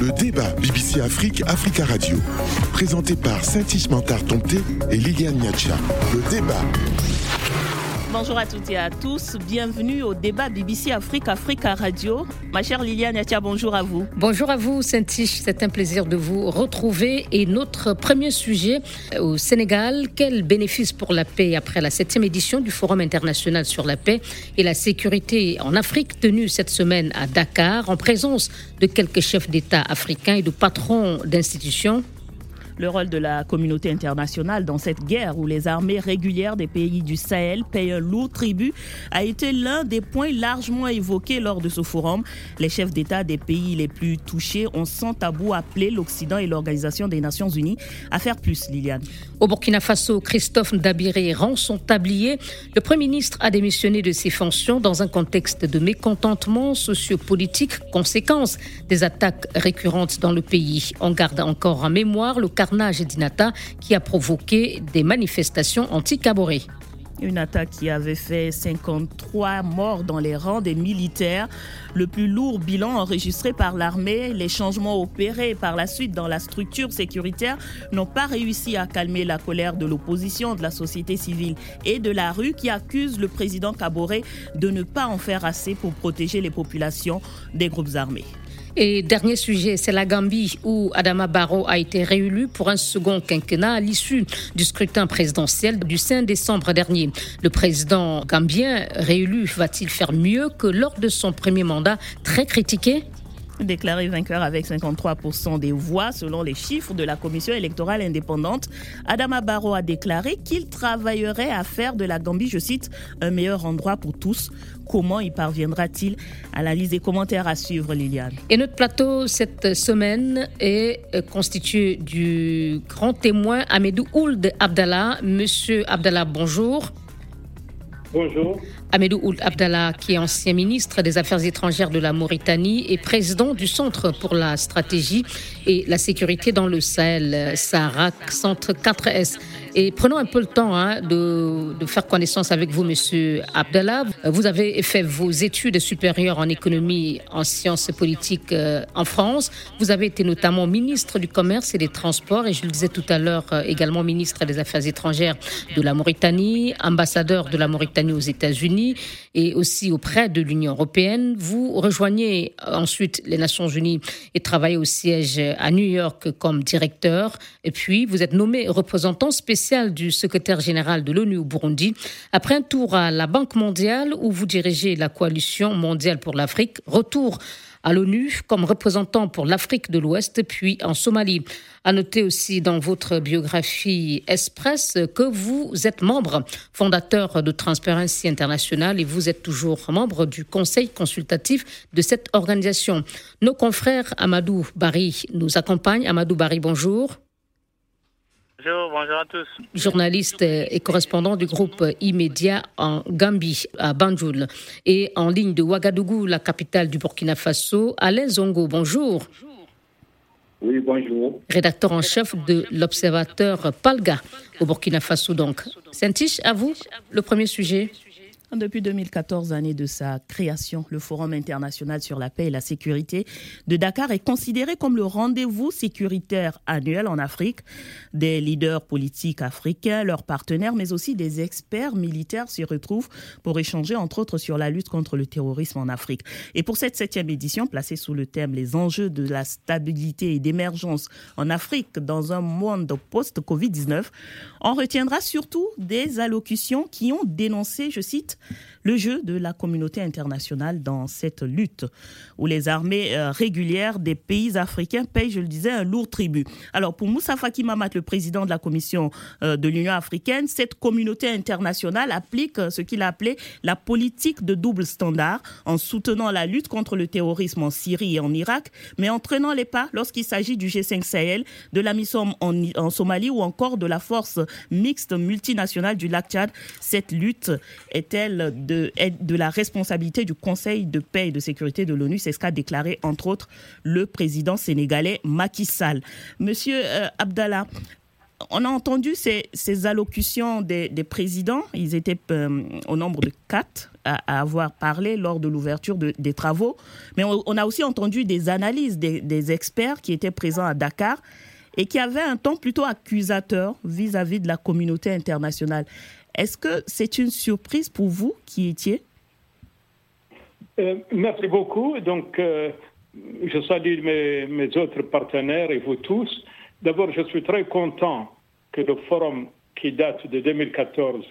Le débat BBC Afrique, Africa Radio. Présenté par Saint-Ismantar Tomté et Liliane Niacha. Le débat. Bonjour à toutes et à tous, bienvenue au débat BBC Afrique Africa Radio. Ma chère Liliane Yatia, bonjour à vous. Bonjour à vous Saint-Tiche, c'est un plaisir de vous retrouver. Et notre premier sujet au Sénégal, quel bénéfice pour la paix après la septième édition du Forum international sur la paix et la sécurité en Afrique tenue cette semaine à Dakar en présence de quelques chefs d'État africains et de patrons d'institutions? Le rôle de la communauté internationale dans cette guerre où les armées régulières des pays du Sahel payent un lourd tribut a été l'un des points largement évoqués lors de ce forum. Les chefs d'État des pays les plus touchés ont sans tabou appelé l'Occident et l'Organisation des Nations Unies à faire plus, Liliane. Au Burkina Faso, Christophe Ndabiré rend son tablier. Le Premier ministre a démissionné de ses fonctions dans un contexte de mécontentement sociopolitique, conséquence des attaques récurrentes dans le pays. On garde encore en mémoire le carnage d'Inata qui a provoqué des manifestations anti-Caboret. Une attaque qui avait fait 53 morts dans les rangs des militaires. Le plus lourd bilan enregistré par l'armée, les changements opérés par la suite dans la structure sécuritaire n'ont pas réussi à calmer la colère de l'opposition, de la société civile et de la rue qui accuse le président Caboret de ne pas en faire assez pour protéger les populations des groupes armés. Et dernier sujet, c'est la Gambie où Adama Barrow a été réélu pour un second quinquennat à l'issue du scrutin présidentiel du 5 décembre dernier. Le président gambien réélu va-t-il faire mieux que lors de son premier mandat très critiqué? Déclaré vainqueur avec 53% des voix selon les chiffres de la Commission électorale indépendante, Adama Barrow a déclaré qu'il travaillerait à faire de la Gambie, je cite, un meilleur endroit pour tous. Comment y parviendra-t-il? Analyse et commentaires à suivre, Liliane. Et notre plateau cette semaine est euh, constitué du grand témoin Amedou Ould Abdallah. Monsieur Abdallah, bonjour. Bonjour. Amedou Ould Abdallah, qui est ancien ministre des Affaires étrangères de la Mauritanie et président du Centre pour la stratégie et la sécurité dans le Sahel, Sahara, Centre 4S. Et prenons un peu le temps hein, de, faire connaissance avec vous, Monsieur Abdallah. Vous avez fait vos études supérieures en économie, en sciences politiques euh, en France. Vous avez été notamment ministre du Commerce et des Transports, et je le disais tout à l'heure, euh, également ministre des Affaires étrangères de la Mauritanie, ambassadeur de la Mauritanie aux États-Unis et aussi auprès de l'Union européenne. Vous rejoignez ensuite les Nations Unies et travaillez au siège à New York comme directeur. Et puis, vous êtes nommé représentant spécial du secrétaire général de l'ONU au Burundi. Après un tour à la Banque mondiale où vous dirigez la coalition mondiale pour l'Afrique, retour à l'ONU comme représentant pour l'Afrique de l'Ouest, puis en Somalie. À noter aussi dans votre biographie Express que vous êtes membre fondateur de Transparency International et vous êtes toujours membre du conseil consultatif de cette organisation. Nos confrères Amadou Barry nous accompagnent. Amadou Barry, bonjour. Bonjour, bonjour à tous. Journaliste et correspondant du groupe Immédiat en Gambie, à Banjul. Et en ligne de Ouagadougou, la capitale du Burkina Faso, Alain Zongo, bonjour. Oui, bonjour. Rédacteur en chef de l'Observateur Palga au Burkina Faso, donc. Saint-Tiche, à vous, le premier sujet. Depuis 2014, année de sa création, le Forum international sur la paix et la sécurité de Dakar est considéré comme le rendez-vous sécuritaire annuel en Afrique. Des leaders politiques africains, leurs partenaires, mais aussi des experts militaires s'y retrouvent pour échanger, entre autres, sur la lutte contre le terrorisme en Afrique. Et pour cette septième édition, placée sous le thème Les enjeux de la stabilité et d'émergence en Afrique dans un monde post-Covid-19, on retiendra surtout des allocutions qui ont dénoncé, je cite, le jeu de la communauté internationale dans cette lutte, où les armées euh, régulières des pays africains payent, je le disais, un lourd tribut. Alors pour Moussa Faki Mamat, le président de la Commission euh, de l'Union africaine, cette communauté internationale applique euh, ce qu'il a appelé la politique de double standard, en soutenant la lutte contre le terrorisme en Syrie et en Irak, mais en traînant les pas lorsqu'il s'agit du G5 Sahel, de la mission en, Somalie ou encore de la force mixte multinationale du lac Tchad. Cette lutte de, de la responsabilité du Conseil de paix et de sécurité de l'ONU. C'est ce qu'a déclaré, entre autres, le président sénégalais Macky Sall. Monsieur euh, Abdallah, on a entendu ces, allocutions des, présidents. Ils étaient euh, au nombre de quatre à, avoir parlé lors de l'ouverture des travaux. Mais on, a aussi entendu des analyses des, experts qui étaient présents à Dakar et qui avaient un ton plutôt accusateur vis-à-vis de la communauté internationale. Est-ce que c'est une surprise pour vous qui étiez? Euh, Merci beaucoup. Donc, euh, je salue mes autres partenaires et vous tous. D'abord, je suis très content que le forum qui date de 2014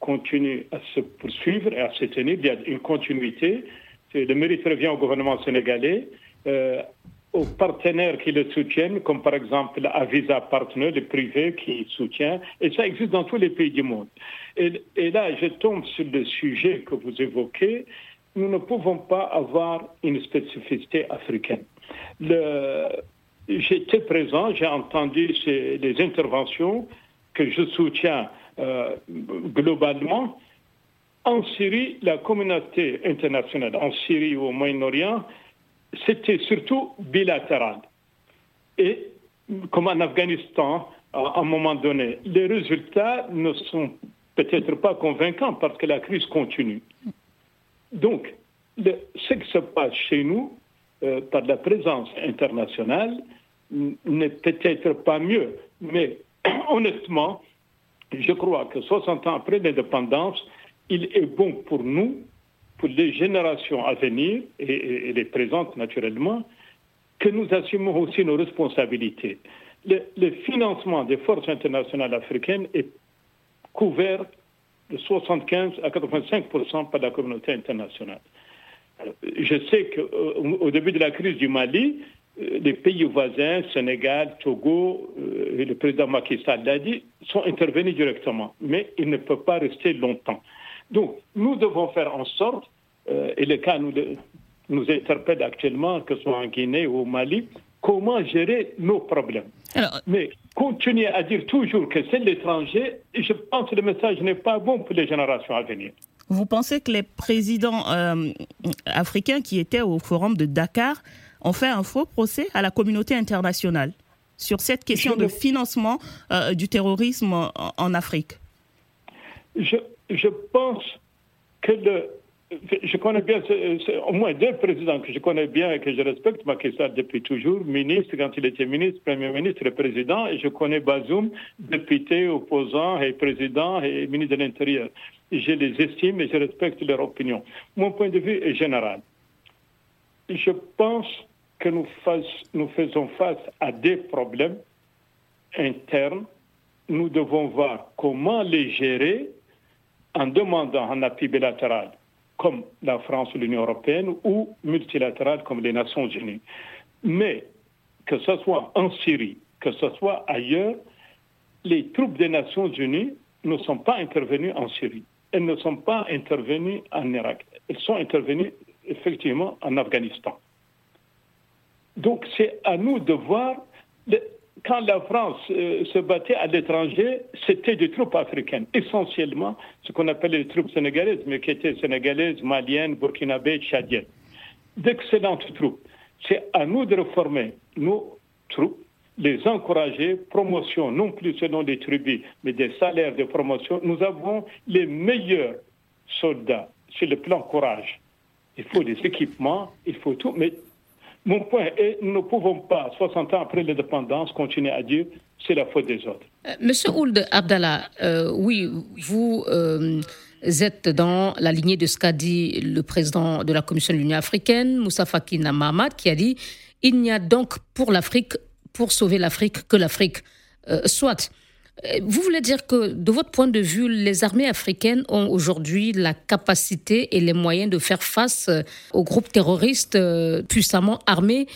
continue à se poursuivre et à se tenir. Il y a une continuité. Le mérite revient au gouvernement sénégalais, euh, aux partenaires qui le soutiennent, comme par exemple Avisa Partner, le privé qui soutient, et ça existe dans tous les pays du monde. Et, là, je tombe sur le sujet que vous évoquez. Nous ne pouvons pas avoir une spécificité africaine. J'étais présent, j'ai entendu ces, les interventions que je soutiens euh, globalement. En Syrie, la communauté internationale, en Syrie ou au Moyen-Orient, c'était surtout bilatéral. Et comme en Afghanistan, à un moment donné, les résultats ne sont peut-être pas convaincants parce que la crise continue. Donc, ce qui se passe chez nous, euh, par la présence internationale, n'est peut-être pas mieux, mais honnêtement, je crois que 60 ans après l'indépendance, il est bon pour nous, pour les générations à venir, et, les présentes naturellement, que nous assumons aussi nos responsabilités. Le, financement des forces internationales africaines est couvert de 75 à 85% par la communauté internationale. Je sais qu'au euh, début de la crise du Mali, euh, les pays voisins, Sénégal, Togo, euh, et le président Macky Sall l'a dit, sont intervenus directement, mais ils ne peuvent pas rester longtemps. Donc, nous devons faire en sorte, euh, et le cas nous, nous interpelle actuellement, que ce soit en Guinée ou au Mali, comment gérer nos problèmes. mais continuer à dire toujours que c'est l'étranger, je pense que le message n'est pas bon pour les générations à venir. Vous pensez que les présidents africains qui étaient au forum de Dakar on fait un faux procès à la communauté internationale sur cette question de financement euh, du terrorisme en, Afrique? Je, je, pense que je connais bien, au moins deux présidents que je connais bien et que je respecte, Macky Sall depuis toujours, ministre quand il était ministre, premier ministre et président, et je connais Bazoum, député, opposant et président et ministre de l'Intérieur. Je les estime et je respecte leur opinion. Mon point de vue est général. Je pense que nous, nous faisons face à des problèmes internes. Nous devons voir comment les gérer en demandant un appui bilatéral comme la France ou l'Union européenne ou multilatéral comme les Nations unies. Mais que ce soit en Syrie, que ce soit ailleurs, les troupes des Nations unies ne sont pas intervenues en Syrie. Elles ne sont pas intervenues en Irak. Elles sont intervenues effectivement en Afghanistan. Donc c'est à nous de voir, quand la France euh, se battait à l'étranger, c'était des troupes africaines, essentiellement ce qu'on appelle les troupes sénégalaises, mais qui étaient sénégalaises, maliennes, burkinabées, tchadiennes. D'excellentes troupes. C'est à nous de reformer nos troupes, les encourager, promotion, non plus selon les tribus, mais des salaires de promotion. Nous avons les meilleurs soldats sur le plan courage. Il faut des équipements, il faut tout, mais mon point est, nous ne pouvons pas, 60 ans après l'indépendance, continuer à dire c'est la faute des autres. Euh, Monsieur Ould Abdallah, euh, oui, vous euh, êtes dans la lignée de ce qu'a dit le président de la Commission de l'Union africaine, Moussa Faki Mahamat, qui a dit il n'y a donc pour l'Afrique, pour sauver l'Afrique, que l'Afrique soit. Vous voulez dire que, de votre point de vue, les armées africaines ont aujourd'hui la capacité et les moyens de faire face euh, aux groupes terroristes euh, puissamment armés,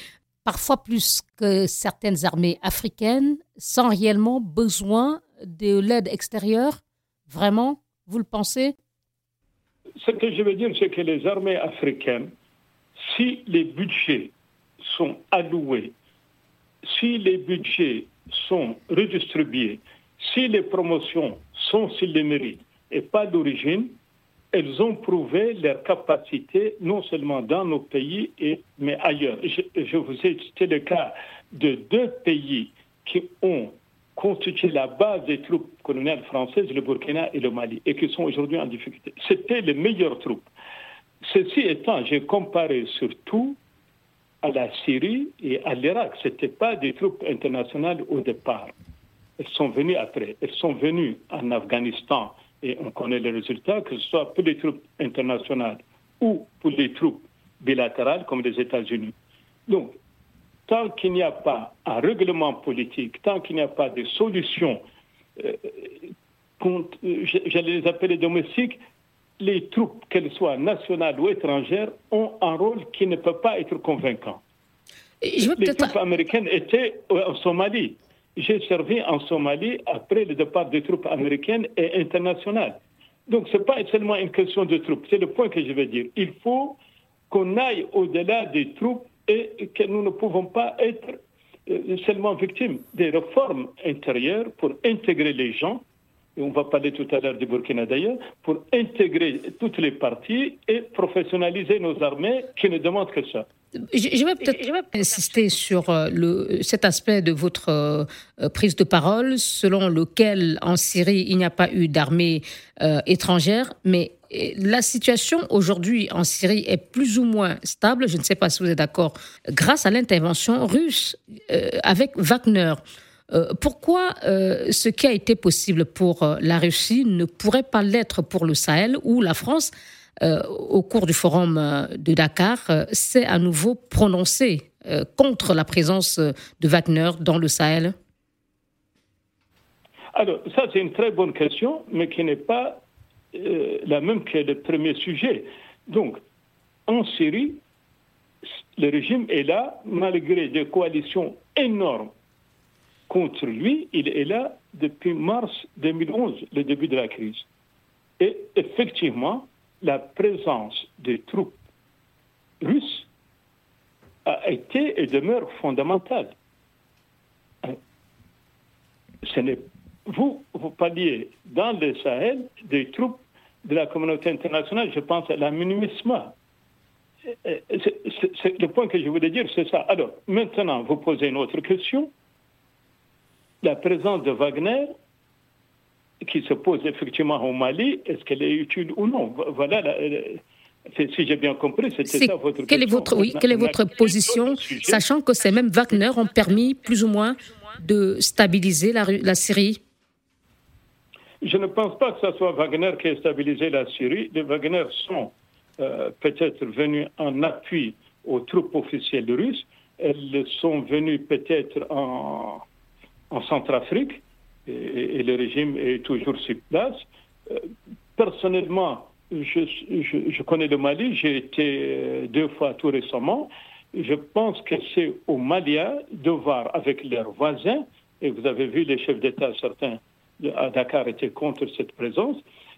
parfois plus que certaines armées africaines, sans réellement besoin de l'aide extérieure? Vraiment Vous le pensez? Ce que je veux dire, c'est que les armées africaines, si les budgets sont alloués, si les budgets sont redistribués, si les promotions sont sur les mérites et pas d'origine, elles ont prouvé leur capacité non seulement dans nos pays, mais ailleurs. Je, vous ai cité le cas de deux pays qui ont constituaient la base des troupes coloniales françaises, le Burkina et le Mali, et qui sont aujourd'hui en difficulté. C'était les meilleures troupes. Ceci étant, j'ai comparé surtout à la Syrie et à l'Irak. Ce n'étaient pas des troupes internationales au départ. Elles sont venues après. Elles sont venues en Afghanistan et on connaît les résultats, que ce soit pour les troupes internationales ou pour les troupes bilatérales comme les États-Unis. Donc, tant qu'il n'y a pas un règlement politique, tant qu'il n'y a pas de solution, euh, euh, j'allais les appeler domestiques, les troupes, qu'elles soient nationales ou étrangères, ont un rôle qui ne peut pas être convaincant. les troupes américaines étaient en Somalie. J'ai servi en Somalie après le départ des troupes américaines et internationales. Donc, ce n'est pas seulement une question de troupes, c'est le point que je veux dire. Il faut qu'on aille au-delà des troupes et que nous ne pouvons pas être euh, seulement victimes des réformes intérieures pour intégrer les gens, et on va parler tout à l'heure du Burkina d'ailleurs, pour intégrer toutes les parties et professionnaliser nos armées qui ne demandent que ça. Je, vais peut-être insister sur euh, le, cet aspect de votre euh, prise de parole, selon lequel en Syrie, il n'y a pas eu d'armée euh, étrangère, mais la situation aujourd'hui en Syrie est plus ou moins stable, je ne sais pas si vous êtes d'accord, grâce à l'intervention russe avec Wagner. pourquoi ce qui a été possible pour la Russie ne pourrait pas l'être pour le Sahel, où la France au cours du forum euh, de Dakar, euh, s'est à nouveau prononcé contre la présence de Wagner dans le Sahel Alors, ça, c'est une très bonne question, mais qui n'est pas la même que le premier sujet. Donc, en Syrie, le régime est là, malgré des coalitions énormes contre lui, il est là depuis mars 2011, le début de la crise. Et effectivement, la présence des troupes russes a été et demeure fondamentale. N'est, vous, vous parliez dans le Sahel des troupes de la communauté internationale, je pense à la MINUSMA. C'est, le point que je voulais dire, c'est ça. Alors, maintenant, vous posez une autre question. La présence de Wagner qui se pose effectivement au Mali, est-ce qu'elle est utile ou non? Voilà, si j'ai bien compris, c'était ça votre quelle question. Est votre, oui, quelle est votre position, sachant que ces mêmes Wagner ont permis plus ou moins de stabiliser la, la Syrie? Je ne pense pas que ce soit Wagner qui ait stabilisé la Syrie. Les Wagner sont euh, peut-être venus en appui aux troupes officielles russes. Elles sont venues peut-être en, en Centrafrique et, le régime est toujours sur place. Euh, personnellement, je, connais le Mali, j'ai été euh, deux fois tout récemment. Je pense que c'est aux Maliens de voir avec leurs voisins, et vous avez vu les chefs d'État, certains à Dakar étaient contre cette présence.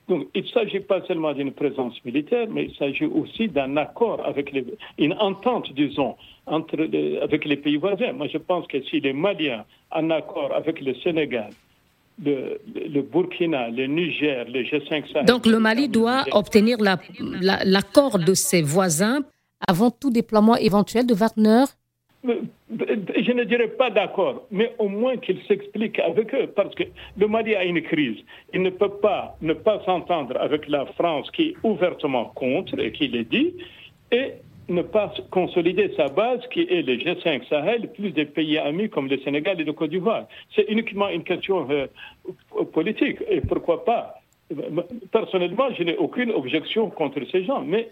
Donc, il ne s'agit pas seulement d'une présence militaire, mais il s'agit aussi d'un accord avec une entente, disons, entre avec les pays voisins. Moi, je pense que si les Maliens, en accord avec le Sénégal, le, Burkina, le Niger, le G5 Sahel. Donc le Mali doit obtenir l'accord de ses voisins avant tout déploiement éventuel de Wagner? Je ne dirais pas d'accord, mais au moins qu'il s'explique avec eux, parce que le Mali a une crise. Il ne peut pas ne pas s'entendre avec la France qui est ouvertement contre et qui le dit, et ne pas consolider sa base qui est le G5 Sahel, plus des pays amis comme le Sénégal et le Côte d'Ivoire. C'est uniquement une question euh, politique. Et pourquoi pas? Personnellement, je n'ai aucune objection contre ces gens. Mais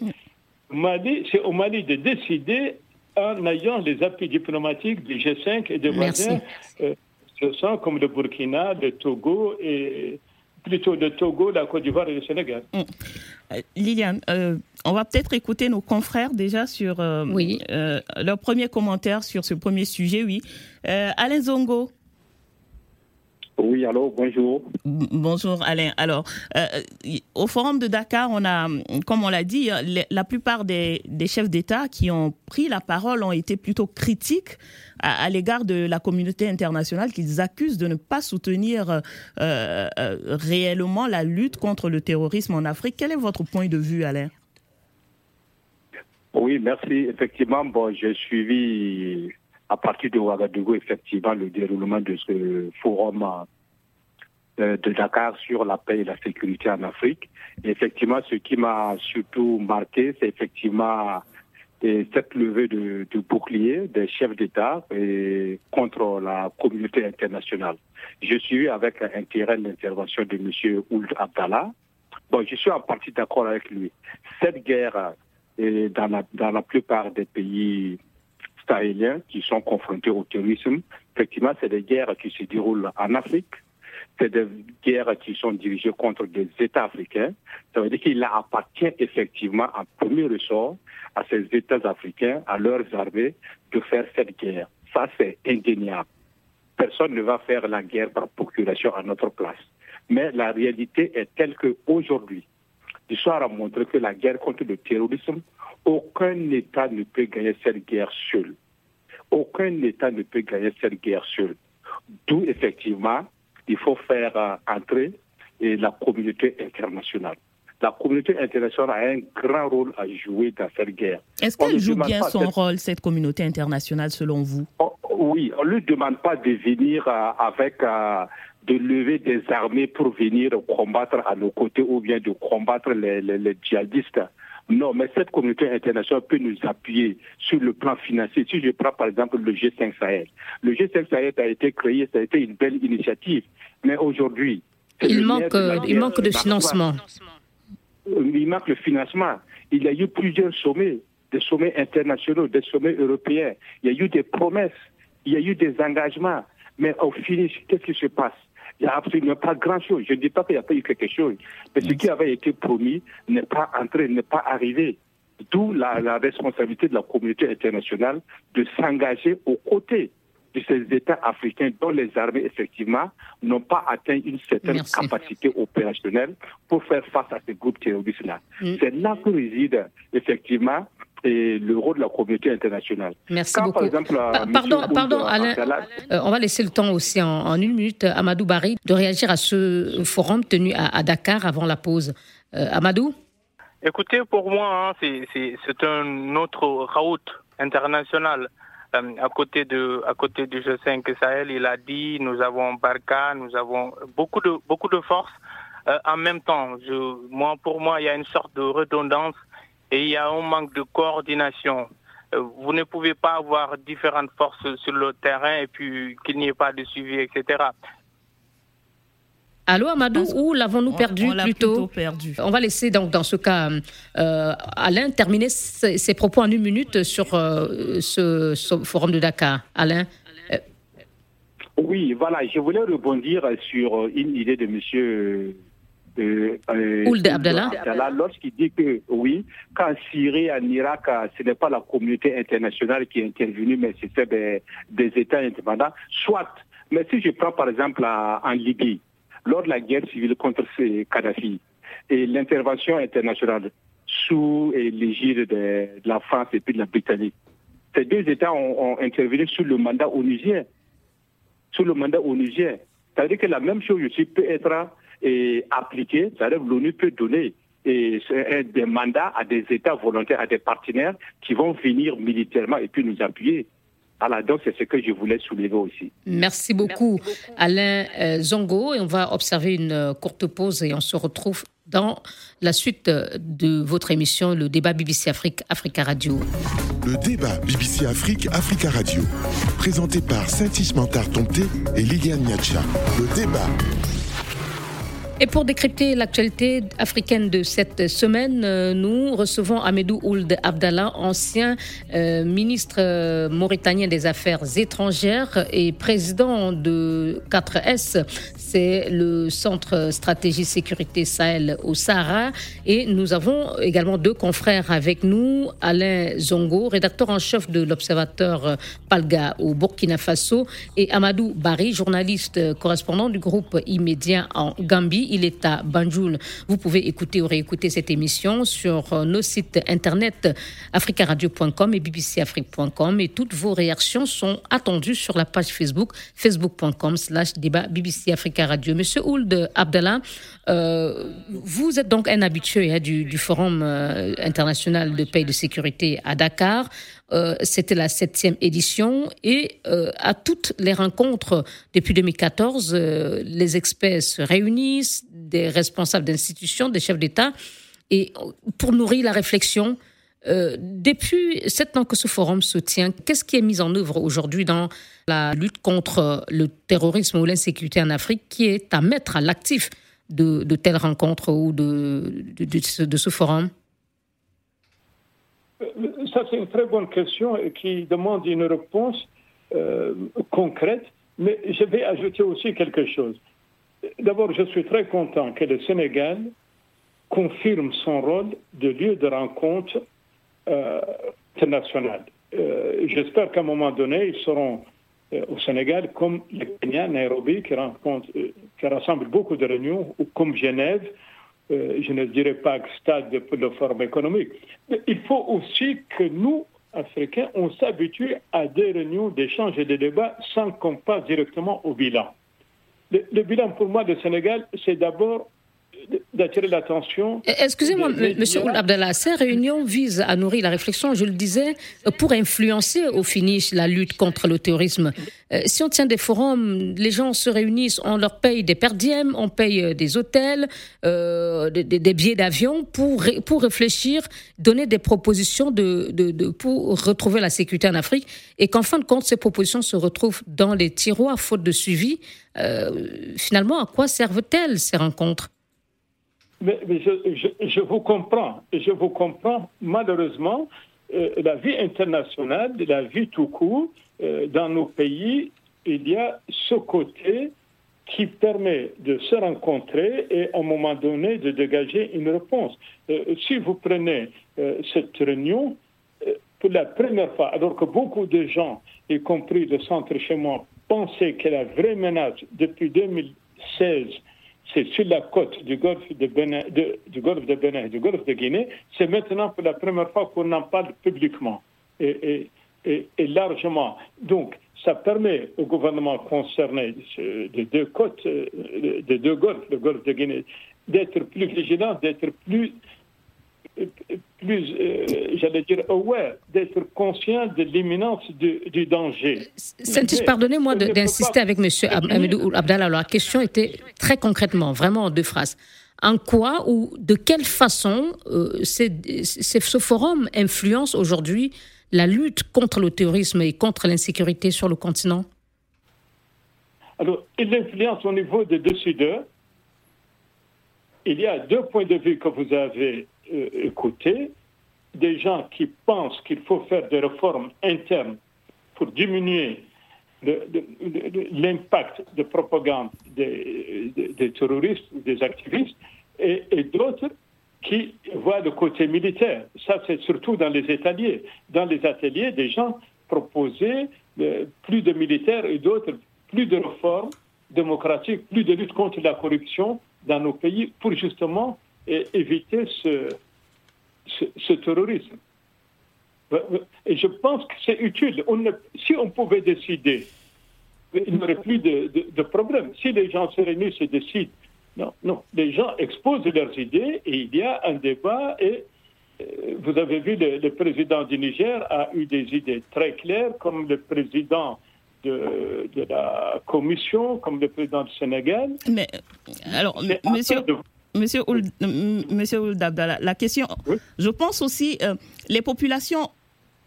Mali, c'est au Mali de décider en ayant les appuis diplomatiques du G5 et des voisins, euh, comme le Burkina, le Togo et plutôt le Togo, la Côte d'Ivoire et le Sénégal. Mm. Euh, Liliane, euh, on va peut-être écouter nos confrères déjà sur euh, leur premier commentaire sur ce premier sujet. Oui, Alain Zongo. Oui, allô, bonjour. Bonjour Alain. Alors, au forum de Dakar, on a, comme on l'a dit, la plupart des, chefs d'État qui ont pris la parole ont été plutôt critiques à, l'égard de la communauté internationale qu'ils accusent de ne pas soutenir réellement la lutte contre le terrorisme en Afrique. Quel est votre point de vue, Alain? Oui, merci. Effectivement, bon, j'ai suivi à partir de Ouagadougou, effectivement, le déroulement de ce forum euh, de Dakar sur la paix et la sécurité en Afrique. Effectivement, ce qui m'a surtout marqué, c'est effectivement cette levée de, bouclier des chefs d'État contre la communauté internationale. Je suis avec intérêt l'intervention de M. Ould Abdallah. Bon, je suis en partie d'accord avec lui. Cette guerre dans la plupart des pays sahéliens qui sont confrontés au terrorisme, effectivement, c'est des guerres qui se déroulent en Afrique, c'est des guerres qui sont dirigées contre des États africains. Ça veut dire qu'il appartient effectivement en premier ressort à ces États africains, à leurs armées, de faire cette guerre. Ça, c'est indéniable. Personne ne va faire la guerre par procuration à notre place. Mais la réalité est telle qu'aujourd'hui, l'histoire a montré que la guerre contre le terrorisme, aucun État ne peut gagner cette guerre seul. Aucun État ne peut gagner cette guerre seul. D'où, effectivement, il faut faire euh, entrer la communauté internationale. La communauté internationale a un grand rôle à jouer dans cette guerre. Est-ce qu'elle joue bien son rôle, cette communauté internationale, selon vous? Oh, Oui, on ne lui demande pas de venir euh, avec, euh, de lever des armées pour venir combattre à nos côtés ou bien de combattre les, les djihadistes. Non, mais cette communauté internationale peut nous appuyer sur le plan financier. Si je prends par exemple le G5 Sahel. Le G5 Sahel a été créé, ça a été une belle initiative. Mais aujourd'hui... Il manque, de il manque de financement. Il manque le financement. Il y a eu plusieurs sommets, des sommets internationaux, des sommets européens. Il y a eu des promesses, il y a eu des engagements. Mais au finish, qu'est-ce qui se passe? Il n'y a absolument pas grand-chose. Je ne dis pas qu'il n'y a pas eu quelque chose. Mais ce qui avait été promis n'est pas entré, n'est pas arrivé. D'où la, responsabilité de la communauté internationale de s'engager aux côtés de ces États africains dont les armées, effectivement, n'ont pas atteint une certaine capacité opérationnelle pour faire face à ces groupes terroristes-là. Mm. C'est là que réside, effectivement, et le rôle de la communauté internationale. Merci beaucoup. pardon, pardon Alain, euh, on va laisser le temps aussi en, une minute à Amadou Barry de réagir à ce forum tenu à, Dakar avant la pause. Euh, Amadou? Écoutez, pour moi, hein, c'est un autre route international. Euh, à côté de à côté du G5 Sahel, il a dit nous avons Barca, nous avons beaucoup de beaucoup de forces. en même temps, je, moi pour moi, il y a une sorte de redondance et il y a un manque de coordination. Euh, vous ne pouvez pas avoir différentes forces sur le terrain et puis qu'il n'y ait pas de suivi, etc. Allô Amadou, où l'avons-nous perdu on plutôt, perdu. On va laisser donc dans ce cas euh, Alain terminer ses, propos en une minute sur euh, ce, ce, forum de Dakar. Alain. Oui, voilà, je voulais rebondir sur une idée de Monsieur euh, euh Abdallah, lorsqu'il dit que oui, qu'en Syrie, en Irak, euh, ce n'est pas la communauté internationale qui est intervenue, mais c'est des, des États indépendants. Soit, mais si je prends par exemple en Libye, lors de la guerre civile contre Kadhafi, et l'intervention internationale sous l'égide de, la France et puis de la Britannique, ces deux États ont, intervenu sous le mandat onusien. Sous le mandat onusien. C'est-à-dire que la même chose aussi peut être et appliquer, c'est-à-dire l'ONU peut donner et des mandats à des États volontaires, à des partenaires qui vont venir militairement et puis nous appuyer. Alors donc c'est ce que je voulais soulever aussi. Merci beaucoup, Alain euh, Zongo. Et on va observer une euh, courte pause et on se retrouve dans la suite euh, de votre émission, le débat BBC Afrique, Africa Radio. Le débat BBC Afrique, Africa Radio, présenté par Saint-Ismantar Tomté et Liliane Niacha. Le débat et pour décrypter l'actualité africaine de cette semaine, euh, nous recevons Amedou Ould Abdallah, ancien euh, ministre euh, mauritanien des Affaires étrangères et président de 4S. C'est le Centre Stratégie Sécurité Sahel au Sahara. Et nous avons également deux confrères avec nous, Alain Zongo, rédacteur en chef de l'Observateur Palga au Burkina Faso, et Amadou Bari, journaliste correspondant du groupe Immédiat en Gambie il est à Banjul. Vous pouvez écouter ou réécouter cette émission sur euh, nos sites internet africaradio.com et bbcafrique.com et toutes vos réactions sont attendues sur la page Facebook facebook.com slash débat BBC Africa Radio. Monsieur Ould Abdallah, euh, vous êtes donc un habitué hein, du, Forum euh, international de paix et de sécurité à Dakar. C'était la septième édition et à toutes les rencontres depuis 2014, les experts se réunissent, des responsables d'institutions, des chefs d'État, et pour nourrir la réflexion. Euh, depuis sept ans que ce forum se tient, qu'est-ce qui est mis en œuvre aujourd'hui dans la lutte contre le terrorisme ou l'insécurité en Afrique qui est à mettre à l'actif de, telles rencontres ou de, ce forum? Euh, Ça, c'est une très bonne question qui demande une réponse euh, concrète, mais je vais ajouter aussi quelque chose. D'abord, je suis très content que le Sénégal confirme son rôle de lieu de rencontre euh, international. Euh, j'espère qu'à un moment donné, ils seront au Sénégal comme le Kenya, Nairobi, qui, rencontre, qui rassemble beaucoup de réunions, ou comme Genève, je ne dirais pas stade pour le forum économique. Mais il faut aussi que nous, Africains, on s'habitue à des réunions d'échanges et de débats sans qu'on passe directement au bilan. Le, le bilan pour moi du Sénégal, c'est d'abord d'attirer l'attention. Eh, excusez-moi, Monsieur Abdallah, ces réunions visent à nourrir la réflexion, je le disais, pour influencer au finish la lutte contre le terrorisme. Euh, si on tient des forums, les gens se réunissent, on leur paye des perdièmes, on paye euh, des hôtels, euh, des, billets d'avion pour, pour réfléchir, donner des propositions de, de, pour retrouver la sécurité en Afrique et qu'en fin de compte, ces propositions se retrouvent dans les tiroirs faute de suivi. finalement, à quoi servent-elles ces rencontres? Mais, je, vous comprends. Je vous comprends. Malheureusement, euh, la vie internationale, la vie tout court, euh, dans nos pays, il y a ce côté qui permet de se rencontrer et à un moment donné de dégager une réponse. Euh, si vous prenez cette réunion, pour la première fois, alors que beaucoup de gens, y compris le centre chez moi, pensaient que la vraie menace depuis 2016 c'est sur la côte du golfe de Bénin, du golfe de Bénin, du golfe de Guinée, c'est maintenant pour la première fois qu'on en parle publiquement et, largement. Donc, ça permet au gouvernement concerné des deux côtes, euh, des deux golfes, le golfe de Guinée, d'être plus vigilant, d'être plus plus, euh, j'allais dire, aware, d'être conscient de l'imminence du, danger. Santis, pardonnez-moi d'insister avec M. Abdallah. Abdallah. La question était très concrètement, vraiment en deux phrases. En quoi ou de quelle façon euh, ce forum influence aujourd'hui la lutte contre le terrorisme et contre l'insécurité sur le continent? Alors, il influence au niveau des décideurs. Il y a deux points de vue que vous avez écouter des gens qui pensent qu'il faut faire des réformes internes pour diminuer l'impact de propagande des, terroristes des activistes, et, d'autres qui voient le côté militaire. Ça, c'est surtout dans les ateliers. Dans les ateliers, des gens proposaient euh, plus de militaires et d'autres plus de réformes démocratiques, plus de lutte contre la corruption dans nos pays pour justement et éviter ce, ce, terrorisme. Et je pense que c'est utile. On si on pouvait décider, il n'y aurait plus de, de, problème. Si les gens se réunissent et décident, non, non, les gens exposent leurs idées et il y a un débat et euh, vous avez vu, le, le, président du Niger a eu des idées très claires, comme le président de, de la Commission, comme le président du Sénégal. Mais, alors, monsieur... Monsieur Ould, Monsieur la question, je pense aussi, euh, les populations,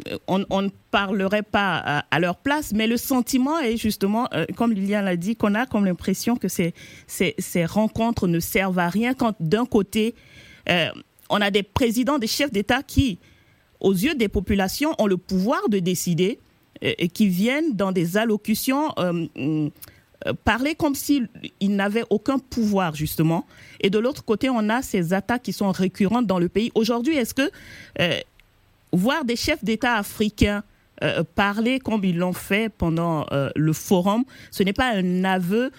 euh, on, ne parlerait pas à, leur place, mais le sentiment est justement, euh, comme Liliane l'a dit, qu'on a comme l'impression que ces, ces, rencontres ne servent à rien quand d'un côté, on a des présidents, des chefs d'État qui, aux yeux des populations, ont le pouvoir de décider et qui viennent dans des allocutions euh, parler comme s'il n'avait aucun pouvoir, justement. Et de l'autre côté, on a ces attaques qui sont récurrentes dans le pays. Aujourd'hui, est-ce que euh, voir des chefs d'État africains euh, parler comme ils l'ont fait pendant le forum, ce n'est pas un aveu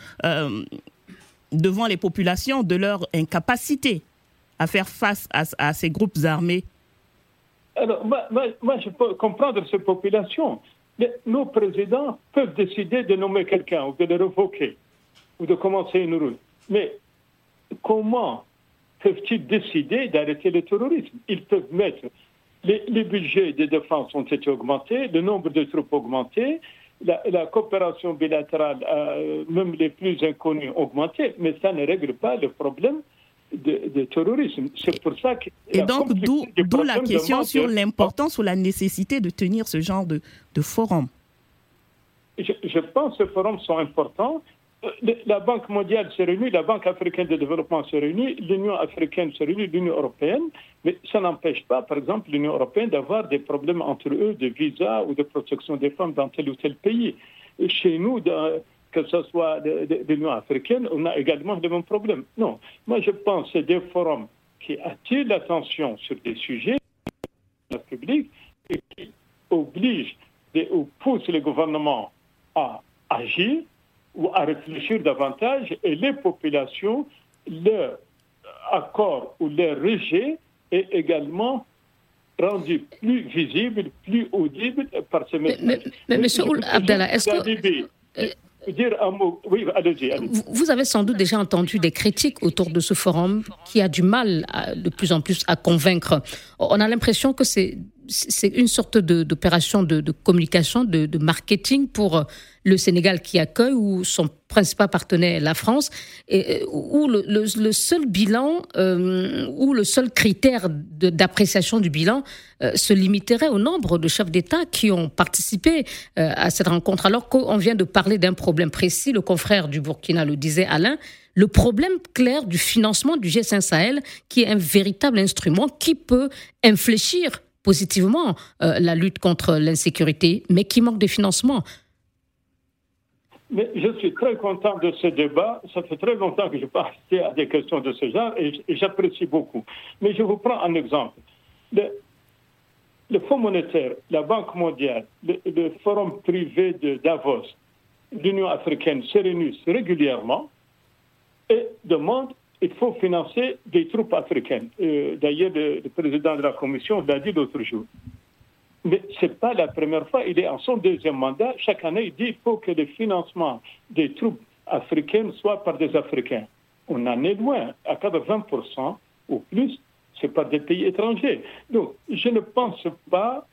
devant les populations de leur incapacité à faire face à, ces groupes armés? Alors, moi, je peux comprendre ces populations nos présidents peuvent décider de nommer quelqu'un ou de le revoquer ou de commencer une route. Mais comment peuvent-ils décider d'arrêter le terrorisme? Ils peuvent mettre les, budgets de défense ont été augmentés, le nombre de troupes augmenté, la, coopération bilatérale, euh, même les plus inconnus, augmenté, mais ça ne règle pas le problème de, terrorisme. C'est pour ça que. Et donc, d'où la question sur l'importance ou la nécessité de tenir ce genre de, de forum. Je, je pense que ces forums sont importants la Banque mondiale s'est réunie, la Banque africaine de développement s'est réunie, l'Union africaine s'est réunie, l'Union européenne, mais ça n'empêche pas, par exemple, l'Union européenne d'avoir des problèmes entre eux de visa ou de protection des femmes dans tel ou tel pays. Et chez nous, que ce soit de, l'Union africaine, on a également les mêmes problèmes. Non, moi je pense que c'est des forums qui attirent l'attention sur des sujets publics et qui obligent ou poussent les gouvernements à agir ou à réfléchir davantage et les populations, leur accord ou leur rejet est également rendu plus visible, plus audible par ces messages. Mais, mais, Monsieur Abdallah, est-ce que... Vous avez sans doute déjà entendu des critiques autour de ce forum qui a du mal de plus en plus à convaincre. On a l'impression que c'est c'est une sorte d'opération de, communication, de, marketing pour le Sénégal qui accueille, ou son principal partenaire, la France, et, où le, seul bilan, euh, ou le seul critère d'appréciation du bilan euh, se limiterait au nombre de chefs d'État qui ont participé euh, à cette rencontre, alors qu'on vient de parler d'un problème précis, le confrère du Burkina le disait, Alain, le problème clair du financement du G5 Sahel, qui est un véritable instrument qui peut infléchir positivement euh, la lutte contre l'insécurité, mais qui manque de financement. Mais je suis très content de ce débat. Ça fait très longtemps que je participé à des questions de ce genre et, j'apprécie beaucoup. Mais je vous prends un exemple. Le, Fonds monétaire, la Banque mondiale, le, le Forum privé de Davos, l'Union africaine se réunissent régulièrement et demandent il faut financer des troupes africaines. Euh, d'ailleurs, le, président de la Commission l'a dit l'autre jour. Mais ce n'est pas la première fois, il est en son deuxième mandat. Chaque année, il dit qu'il faut que le financement des troupes africaines soit par des Africains. On en est loin. À 80% ou plus, c'est par des pays étrangers. Donc, je ne pense pas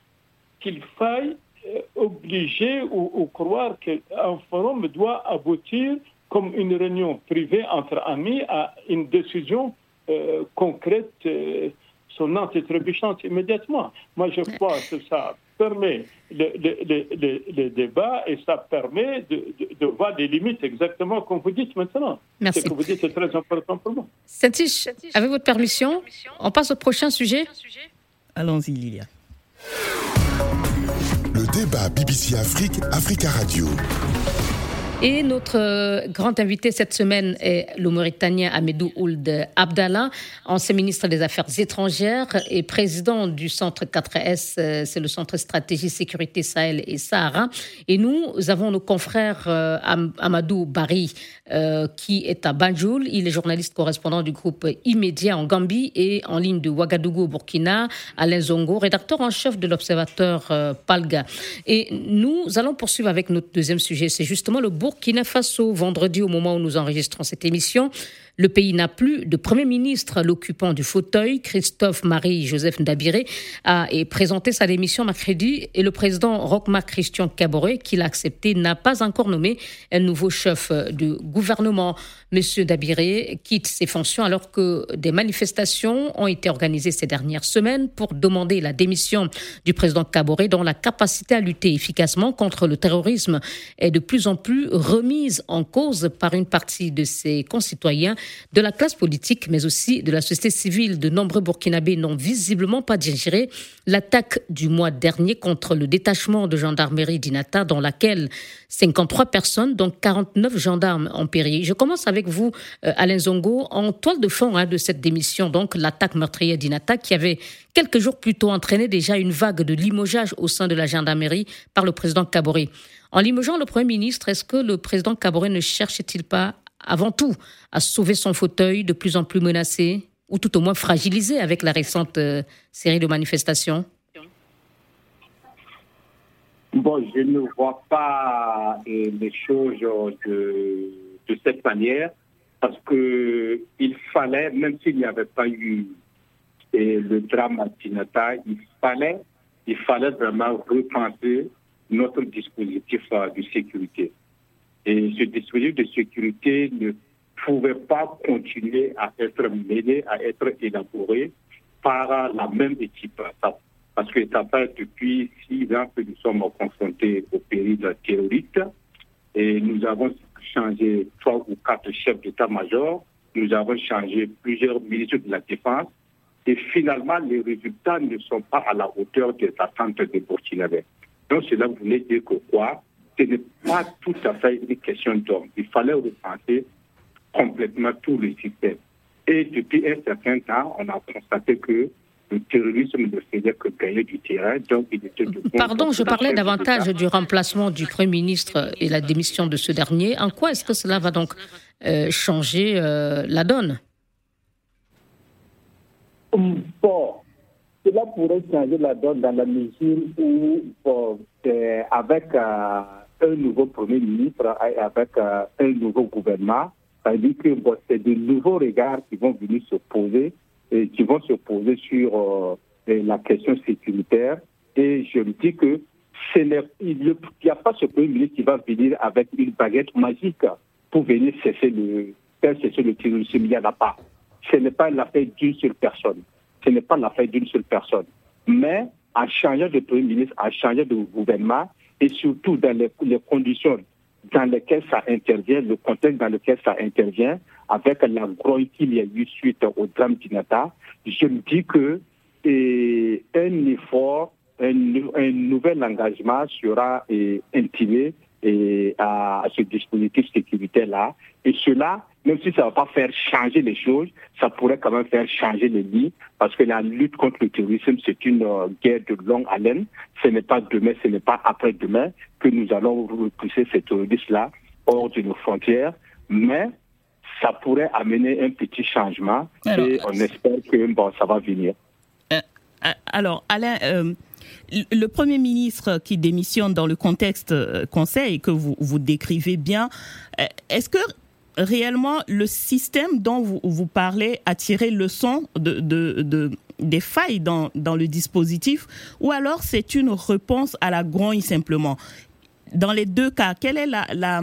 qu'il faille euh, obliger ou, ou croire qu'un forum doit aboutir comme une réunion privée entre amis à une décision euh, concrète euh, sonnante et trébuchante immédiatement. Moi, je crois que ça permet le, débat et ça permet de, voir les limites exactement comme vous dites maintenant. Merci. Ce que vous dites est très important pour moi. Satish, avec votre permission, on passe au prochain sujet. Allons-y, Lilia. Le débat BBC Afrique, Africa Radio. Et notre euh, grand invité cette semaine est le Mauritanien Amedou Ould Abdallah, ancien ministre des Affaires étrangères et président du centre 4S, euh, c'est le centre stratégie sécurité Sahel et Sahara. Et nous avons nos confrères euh, Amadou Bari, qui est à Banjul. Il est journaliste correspondant du groupe Immédiat en Gambie et en ligne de Ouagadougou au Burkina, Alain Zongo, rédacteur en chef de l'Observateur Palga. Et nous allons poursuivre avec notre deuxième sujet, c'est justement le Burkina Faso, vendredi au moment où nous enregistrons cette émission. Le pays n'a plus de Premier ministre. L'occupant du fauteuil, Christophe-Marie-Joseph Ndabiré, a présenté sa démission mercredi et le président Rochma Christian Caboret, qui l'a accepté, n'a pas encore nommé un nouveau chef de gouvernement. Monsieur Dabiré quitte ses fonctions alors que des manifestations ont été organisées ces dernières semaines pour demander la démission du président Caboret dont la capacité à lutter efficacement contre le terrorisme est de plus en plus remise en cause par une partie de ses concitoyens de la classe politique, mais aussi de la société civile. De nombreux Burkinabés n'ont visiblement pas digéré l'attaque du mois dernier contre le détachement de gendarmerie d'Inata, dans laquelle 53 personnes, dont 49 gendarmes, ont Je commence avec vous, euh, Alain Zongo, en toile de fond hein, de cette démission, donc l'attaque meurtrière d'Inata, qui avait quelques jours plus tôt entraîné déjà une vague de limogeage au sein de la gendarmerie par le président Kabore. En limogeant le Premier ministre, est-ce que le président Kabore ne cherchait-il pas avant tout à sauver son fauteuil de plus en plus menacé, ou tout au moins fragilisé avec la récente euh, série de manifestations? Bon, je ne vois pas euh, les choses de, de cette manière, parce qu'il fallait, même s'il n'y avait pas eu et le drame à Tinata, il fallait, il fallait vraiment repenser notre dispositif euh, de sécurité. Et ce dispositif de sécurité ne pouvait pas continuer à être mené, à être élaboré par la même équipe. Parce que ça fait depuis six ans que nous sommes confrontés au péril terroriste et nous avons changé trois ou quatre chefs d'état-major, nous avons changé plusieurs ministres de la Défense et finalement les résultats ne sont pas à la hauteur des attentes des Burkinabés. Donc cela voulait dire que quoi? Ce n'est pas tout à fait une question d'homme. Il fallait repenser complètement tout le système. Et depuis un certain temps, on a constaté que le terrorisme ne faisait que gagner du terrain. Donc il était Pardon, je parlais davantage du remplacement du Premier ministre et la démission de ce dernier. En quoi est-ce que cela va donc euh, changer euh, la donne? Bon, cela pourrait changer la donne dans la mesure où, avec euh, un nouveau Premier ministre et avec un nouveau gouvernement, ça veut dire que c'est de nouveaux regards qui vont venir se poser qui vont se poser sur la question sécuritaire. Et je me dis que il n'y a pas ce Premier ministre qui va venir avec une baguette magique pour venir cesser le, faire cesser le terrorisme. Il n'y en a pas. Ce n'est pas l'affaire d'une seule personne. Ce n'est pas l'affaire d'une seule personne. Mais en changeant de Premier ministre, en changeant de gouvernement, et surtout dans les, conditions dans lesquelles ça intervient, le contexte dans lequel ça intervient, avec la grogne qu'il y a eu suite au drame d'Inata, je me dis que un effort, un, nouvel engagement sera intimé et à, ce dispositif sécuritaire-là. Et cela, même si ça ne va pas faire changer les choses, ça pourrait quand même faire changer les lits, parce que la lutte contre le terrorisme, c'est une euh, guerre de longue haleine. Ce n'est pas demain, ce n'est pas après-demain que nous allons repousser ces terroristes-là hors de nos frontières, mais ça pourrait amener un petit changement et on espère que bon, ça va venir. Euh, euh, alors, Alain, le Premier ministre qui démissionne dans le contexte euh, conseil que vous, vous décrivez bien, euh, est-ce que réellement le système dont vous, parlez a tiré leçon de, de, des failles dans, le dispositif ou alors c'est une réponse à la grogne simplement? Dans les deux cas, quel est la, la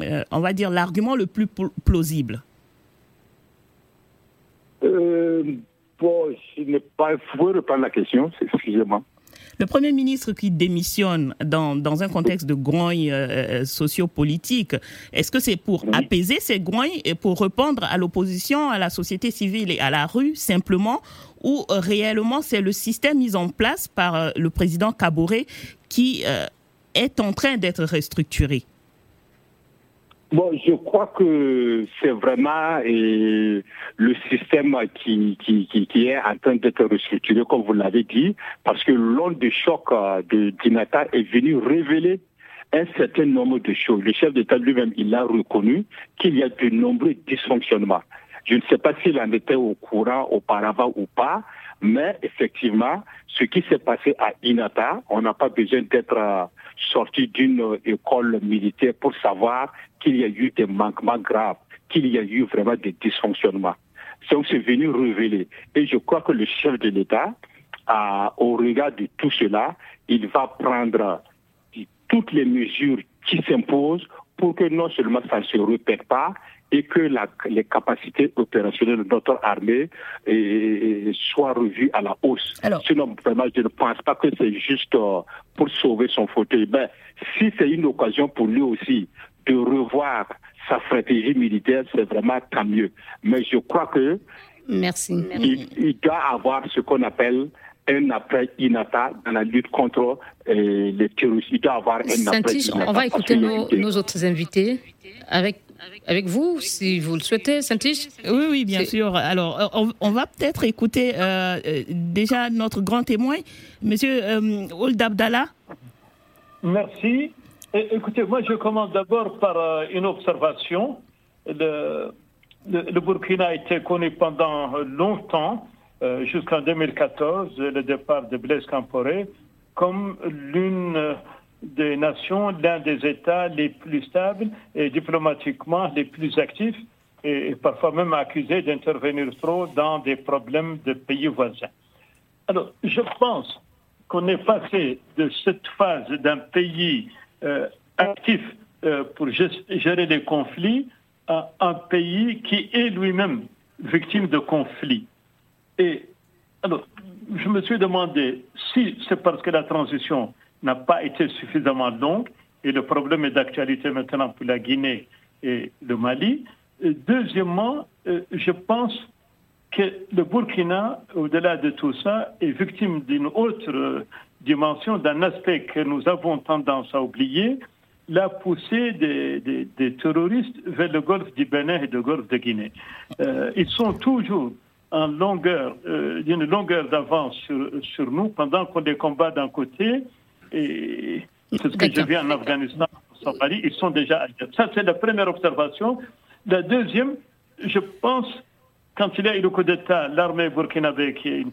euh, on va dire l'argument le plus plausible? Bon, je n'ai pas. Vous reprendre la question, excusez-moi. Le Premier ministre qui démissionne dans, dans un contexte de grogne euh, euh sociopolitique, est-ce que c'est pour apaiser ces grognes et pour répondre à l'opposition, à la société civile et à la rue simplement ou euh, réellement c'est le système mis en place par euh, le président Kabore qui est en train d'être restructuré? Bon, je crois que c'est vraiment le système qui, est en train d'être restructuré, comme vous l'avez dit, parce que l'onde de choc euh, de Dinata est venue révéler un certain nombre de choses. Le chef d'État lui-même, il a reconnu qu'il y a de nombreux dysfonctionnements. Je ne sais pas s'il en était au courant auparavant ou pas, mais effectivement, ce qui s'est passé à Inata, on n'a pas besoin d'être euh, sorti d'une école militaire pour savoir qu'il y a eu des manquements graves, qu'il y a eu vraiment des dysfonctionnements. Donc c'est venu révéler. Et je crois que le chef de l'État, au regard de tout cela, il va prendre toutes les mesures qui s'imposent pour que non seulement ça ne se répète pas, et que les capacités opérationnelles de notre armée soient revues à la hausse. Sinon, vraiment, je ne pense pas que c'est juste euh, pour sauver son fauteuil. Ben, si c'est une occasion pour lui aussi de revoir sa stratégie militaire, c'est vraiment tant mieux. Mais je crois que Merci. Il, doit avoir ce qu'on appelle un après INATA dans la lutte contre euh, les terroristes. Il doit avoir un après On va écouter nos, nos, autres invités avec, avec vous, si vous le souhaitez, Santiche. Oui, oui, bien sûr. Alors, on, va peut-être écouter euh, euh, déjà notre grand témoin, Monsieur euh, Old Abdallah. Merci. Écoutez, moi, je commence d'abord par euh, une observation. Le, le, Burkina a été connu pendant longtemps, euh, jusqu'en 2014, le départ de Blaise Camporé, comme l'une des nations, l'un des États les plus stables et diplomatiquement les plus actifs et parfois même accusé d'intervenir trop dans des problèmes de pays voisins. Alors, je pense qu'on est passé de cette phase d'un pays euh, actif euh, pour gérer les conflits à un pays qui est lui-même victime de conflits. Et alors, je me suis demandé si c'est parce que la transition n'a pas été suffisamment longue, et le problème est d'actualité maintenant pour la Guinée et le Mali. deuxièmement, euh, je pense que le Burkina, au-delà de tout ça, est victime d'une autre euh, dimension, d'un aspect que nous avons tendance à oublier, la poussée des, terroristes vers le golfe du Bénin et le golfe de Guinée. Euh, ils sont toujours en longueur, d'une longueur d'avance sur, sur, nous pendant qu'on les combat d'un côté. Et c'est ce que je vis en Afghanistan, en Somalie, ils sont déjà ailleurs. Ça, c'est la première observation. La deuxième, je pense, quand il y a eu le coup d'État, l'armée burkinabé, qui est une,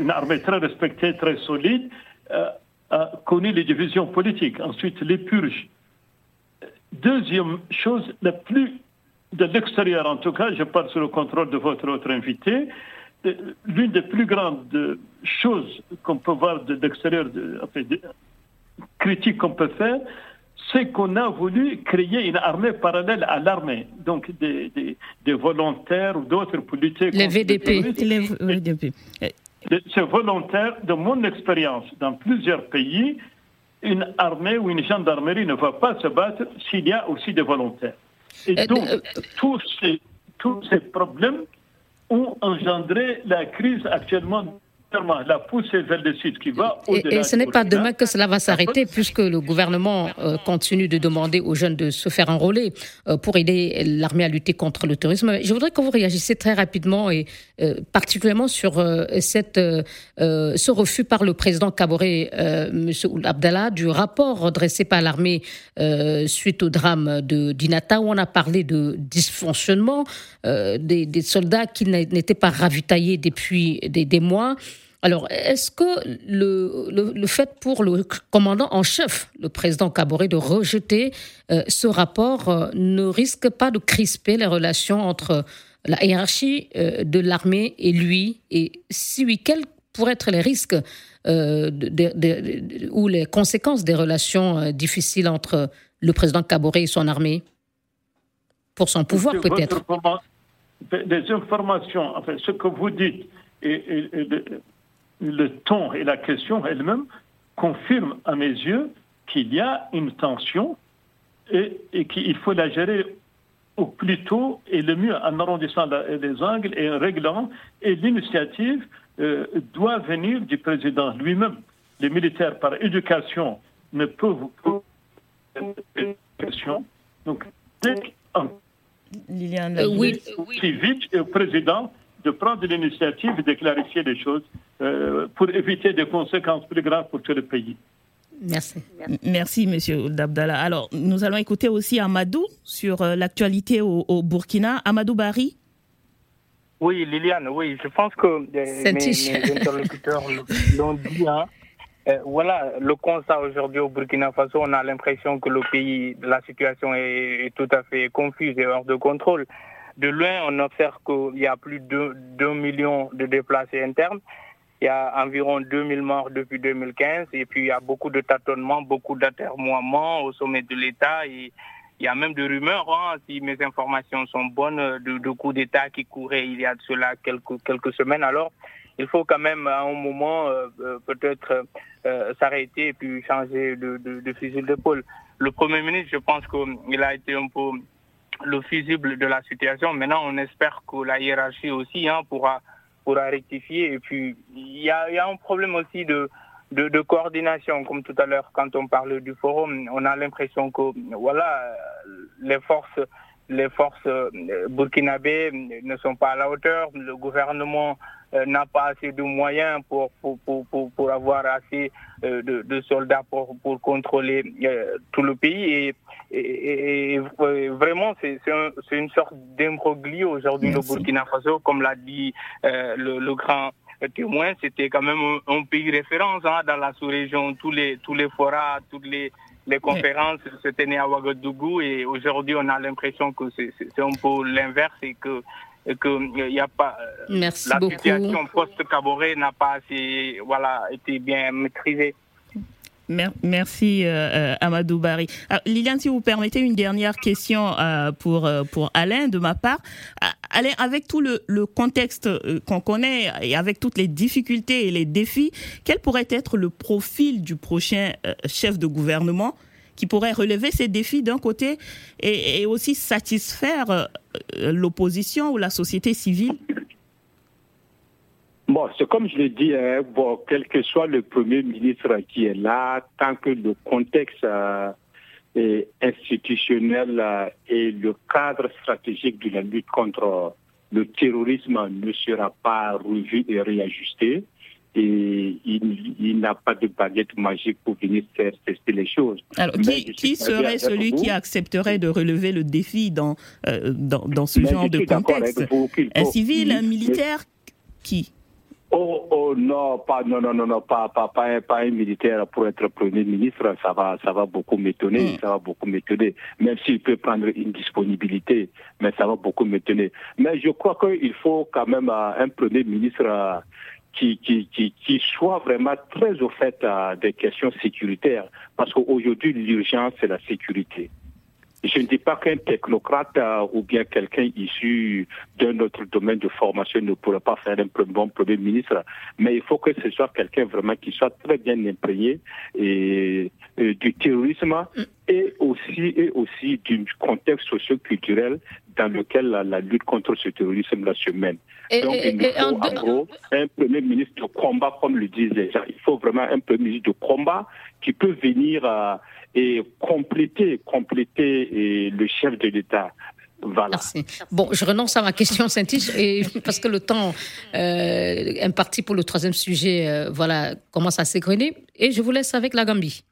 une, armée très respectée, très solide, euh, a connu les divisions politiques, ensuite les purges. Deuxième chose, la plus de l'extérieur en tout cas, je parle sous le contrôle de votre autre invité, l'une des plus grandes choses qu'on peut voir de l'extérieur, de, critiques qu'on peut faire, c'est qu'on a voulu créer une armée parallèle à l'armée, donc des, des, volontaires ou d'autres pour lutter les VDP. Les VDP. C'est volontaire, de mon expérience dans plusieurs pays, une armée ou une gendarmerie ne va pas se battre s'il y a aussi des volontaires. Et euh, donc, euh, tous, ces, tous ces problèmes ont engendré la crise actuellement la poussée vers le sud qui va Et, ce n'est pas demain que cela va s'arrêter, puisque le gouvernement euh, continue de demander aux jeunes de se faire enrôler euh, pour aider l'armée à lutter contre le terrorisme. Je voudrais que vous réagissiez très rapidement et euh, particulièrement sur cette, ce refus par le président Kaboré, M. Abdallah, du rapport redressé par l'armée suite au drame de Dinata, où on a parlé de dysfonctionnement des, des, soldats qui n'étaient pas ravitaillés depuis des, des mois. Alors, est-ce que le, le, fait pour le commandant en chef, le président Kaboré, de rejeter euh, ce rapport euh, ne risque pas de crisper les relations entre la hiérarchie euh, de l'armée et lui? Et si oui, quels pourraient être les risques ou les conséquences des relations difficiles entre le président Kaboré et son armée? Pour son pouvoir, peut-être. Des informations, enfin, ce que vous dites, et, le ton et la question elle-même confirment à mes yeux qu'il y a une tension et, qu'il faut la gérer au plus tôt et le mieux en arrondissant les angles et en réglant. Et l'initiative euh, doit venir du président lui-même. Les militaires, par éducation, ne peuvent pas Donc, dès Liliane, euh, oui, vite, le président de prendre l'initiative et de clarifier les choses euh, pour éviter des conséquences plus graves pour tout le pays. Merci. Merci, Monsieur Dabdallah. Alors, nous allons écouter aussi Amadou sur euh, l'actualité au, Burkina. Amadou Bari. Oui, Liliane, oui, je pense que euh, mes, interlocuteurs l'ont dit. Hein. voilà, le constat aujourd'hui au Burkina Faso, on a l'impression que le pays, la situation est, tout à fait confuse et hors de contrôle. De loin, on observe qu'il y a plus de 2 millions de déplacés internes. Il y a environ 2000 morts depuis 2015 et puis il y a beaucoup de tâtonnements, beaucoup d'atermoiements au sommet de l'État. Et il y a même des rumeurs, hein, si mes informations sont bonnes, de, coups d'État qui couraient il y a de cela quelques, quelques semaines. Alors, il faut quand même à un moment euh, euh, peut-être euh, s'arrêter et puis changer de, de, de fusil d'épaule. Le Premier ministre, je pense qu'il a été un peu le fusible de la situation. Maintenant, on espère que la hiérarchie aussi hein, pourra, pourra rectifier. Et puis, il y a, un problème aussi de, de, coordination, comme tout à l'heure, quand on parle du forum, on a l'impression que voilà, les forces les forces euh, burkinabées ne sont pas à la hauteur. Le gouvernement n'a pas assez de moyens pour, pour, pour, pour avoir assez euh, de, de, soldats pour, pour contrôler tout le pays. Et, et, vraiment, c'est un, une sorte d'imbroglio aujourd'hui, le Burkina Faso, comme l'a dit le, le, grand témoin, c'était quand même un, pays référence hein, dans la sous-région. Tous les, tous les forats, toutes les les conférences se tenaient à Ouagadougou et aujourd'hui on a l'impression que c'est un peu l'inverse et que qu'il n'y a pas Merci la beaucoup. situation post-Caboret n'a pas assez, voilà, été bien maîtrisée. Merci euh, euh, Amadou Barry. Alors, Liliane, si vous permettez une dernière question euh, pour euh, pour Alain de ma part. Ah, Alain, avec tout le, le contexte euh, qu'on connaît et avec toutes les difficultés et les défis, quel pourrait être le profil du prochain euh, chef de gouvernement qui pourrait relever ces défis d'un côté et, et aussi satisfaire euh, euh, l'opposition ou la société civile? Bon, c'est comme je l'ai dit, hein, bon, quel que soit le Premier ministre qui est là, tant que le contexte euh, institutionnel euh, et le cadre stratégique de la lutte contre le terrorisme ne sera pas revu et réajusté, et il, il n'a pas de baguette magique pour venir faire tester les choses. Alors, qui, serait celui vous. qui accepterait de relever le défi dans, euh, dans, dans ce Mais genre de contexte? vous Un civil, un militaire Qui? Oh, oh non, pas, non, non, non, non, pas, pas, pas, un, pas un militaire pour être Premier ministre, ça va, ça va beaucoup m'étonner, Mm. ça va beaucoup m'étonner, même s'il peut prendre une disponibilité, mais ça va beaucoup m'étonner. Mais je crois qu'il faut quand même euh, un Premier ministre euh, qui, qui, qui, soit vraiment très au fait des questions sécuritaires, parce qu'aujourd'hui, l'urgence, c'est la sécurité. Je ne dis pas qu'un technocrate euh, ou bien quelqu'un issu d'un autre domaine de formation ne pourrait pas faire un bon Premier ministre, mais il faut que ce soit quelqu'un vraiment qui soit très bien imprégné et, et du terrorisme et aussi, et aussi du contexte socio-culturel dans lequel la, la lutte contre ce terrorisme-là se mène. Et- Donc, et- il et faut en en deux- gros un premier ministre de combat, comme le disent les gens. Il faut vraiment un premier ministre de combat qui peut venir euh, et compléter, compléter et le chef de l'État. Voilà. Merci. Bon, je renonce à ma question, Saint-Tiche, et parce que le temps euh, imparti pour le troisième sujet, euh, voilà, commence à s'égrener. Et je vous laisse avec la Gambie.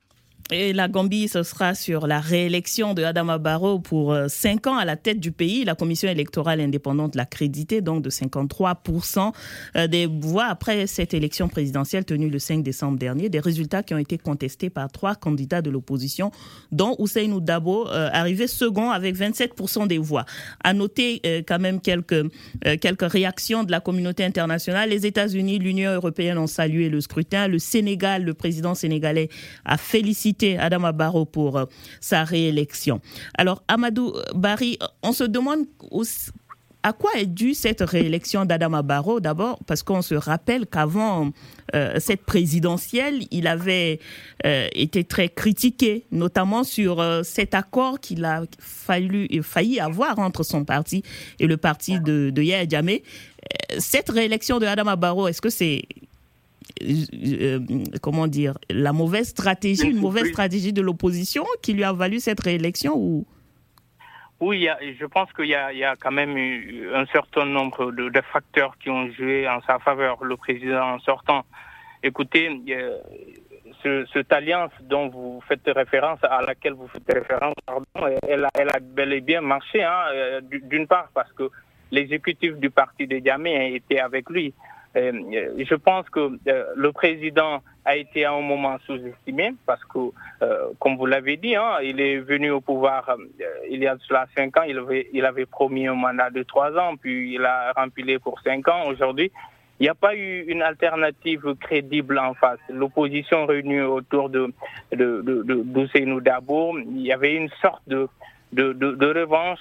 Et la Gambie, ce sera sur la réélection de Adama Barrow pour euh, cinq ans à la tête du pays. La commission électorale indépendante l'a crédité, donc de 53% euh, des voix après cette élection présidentielle tenue le 5 décembre dernier. Des résultats qui ont été contestés par trois candidats de l'opposition, dont Ousseinou Dabo, euh, arrivé second avec 27% des voix. À noter quand même quelques, quelques réactions de la communauté internationale. Les États-Unis, l'Union européenne ont salué le scrutin. Le Sénégal, le président sénégalais a félicité Adama Barrow pour euh, sa réélection. Alors, Amadou Barry, on se demande à quoi est due cette réélection d'Adama Barrow D'abord, parce qu'on se rappelle qu'avant euh, cette présidentielle, il avait euh, été très critiqué, notamment sur cet accord qu'il a fallu, failli avoir entre son parti et le parti de, Yahya Jammeh. Cette réélection de Adama Barrow, est-ce que c'est euh, comment dire, la mauvaise stratégie, une mauvaise stratégie de l'opposition qui lui a valu cette réélection ou? Oui, il y a- je pense qu'il y, a- il y a quand même eu un certain nombre de, de facteurs qui ont joué en sa faveur. Le président sortant, écoutez, euh, ce, cette alliance dont vous faites référence, à laquelle vous faites référence, pardon, elle a, elle a bel et bien marché, hein, euh, d'une part parce que l'exécutif du parti de Diamé était avec lui. Euh, je pense que euh, le président a été à un moment sous-estimé parce que, euh, comme vous l'avez dit, hein, il est venu au pouvoir il y a cela cinq ans. Il avait, promis un mandat de trois ans, puis il a rempli pour cinq ans. Aujourd'hui, il n'y a pas eu une alternative crédible en face. L'opposition réunie autour de, de, de, il y avait une sorte de, de, de revanche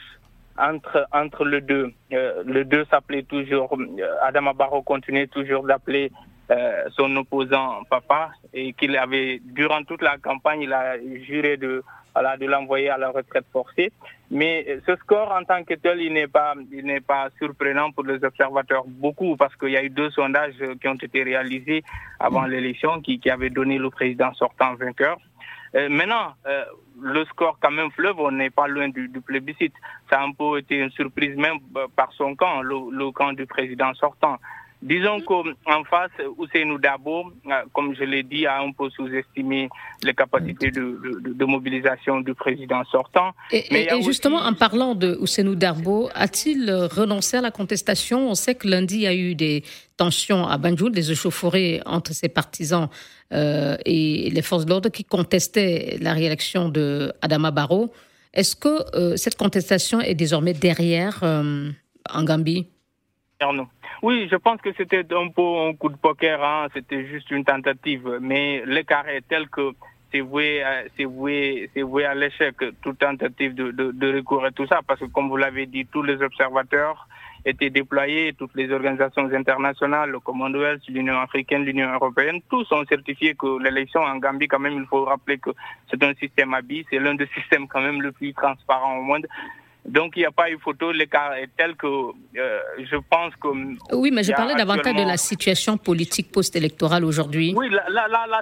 entre, entre les deux. Euh, le deux s'appelait toujours, euh, Adama Barrow continuait toujours d'appeler euh, son opposant papa et qu'il avait, durant toute la campagne, il a juré de, voilà, de l'envoyer à la retraite forcée. Mais ce score en tant que tel, il n'est pas, il n'est pas surprenant pour les observateurs beaucoup parce qu'il y a eu deux sondages qui ont été réalisés avant l'élection qui, qui avaient donné le président sortant vainqueur. Euh, maintenant, euh, le score quand même fleuve, on n'est pas loin du, plébiscite. Ça a un peu été une surprise même par son camp, le camp du président sortant. Disons qu'en face, Ousseinou Dabo, comme je l'ai dit, a un peu sous-estimé les capacités de, mobilisation du président sortant. Et, justement, en parlant de Ousseinou Dabo, a-t-il renoncé à la contestation? On sait que lundi, il y a eu des tensions à Banjul, des échauffourées entre ses partisans euh, et les forces de l'ordre qui contestaient la réélection de Adama Barrow. Est-ce que euh, cette contestation est désormais derrière euh, en Gambie? Oui, je pense que c'était un peu un coup de poker, hein. c'était juste une tentative, mais l'écart est tel que c'est voué, c'est voué, voué à l'échec, toute tentative de, de, recours tout ça, parce que comme vous l'avez dit, tous les observateurs étaient déployés, toutes les organisations internationales, le Commonwealth, l'Union africaine, l'Union européenne, tous ont certifié que l'élection en Gambie, quand même, il faut rappeler que c'est un système habit, c'est l'un des systèmes quand même le plus transparent au monde. Donc il n'y a pas eu photo, l'écart est tel que euh, je pense que... Oui, mais je parlais davantage de la situation politique post-électorale aujourd'hui. Oui, là, là, là,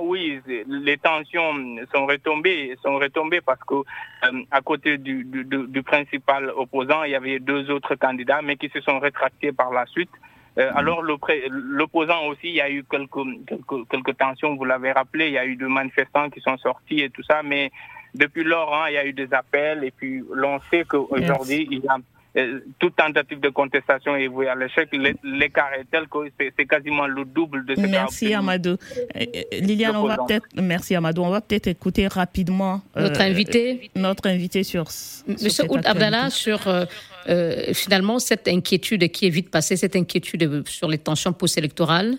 oui, les tensions sont retombées, sont retombées parce que euh, à côté du, du, du, principal opposant, il y avait deux autres candidats, mais qui se sont rétractés par la suite. Euh, mhm. alors l'opposant aussi, il y a eu quelques, quelques, quelques tensions, vous l'avez rappelé, il y a eu deux manifestants qui sont sortis et tout ça, mais depuis lors, hein, il y a eu des appels et puis l'on sait qu'aujourd'hui, il y a euh, toute tentative de contestation est vouée à l'échec. L'écart est tel que c'est quasiment le double de ce Merci Amadou. Euh, euh, Liliane, on va peut-être, merci Amadou, on va peut-être écouer rapidement notre invité, notre invité sur. Monsieur Oud Abdallah sur finalement cette inquiétude qui est vite passée, cette inquiétude sur les tensions post-électorales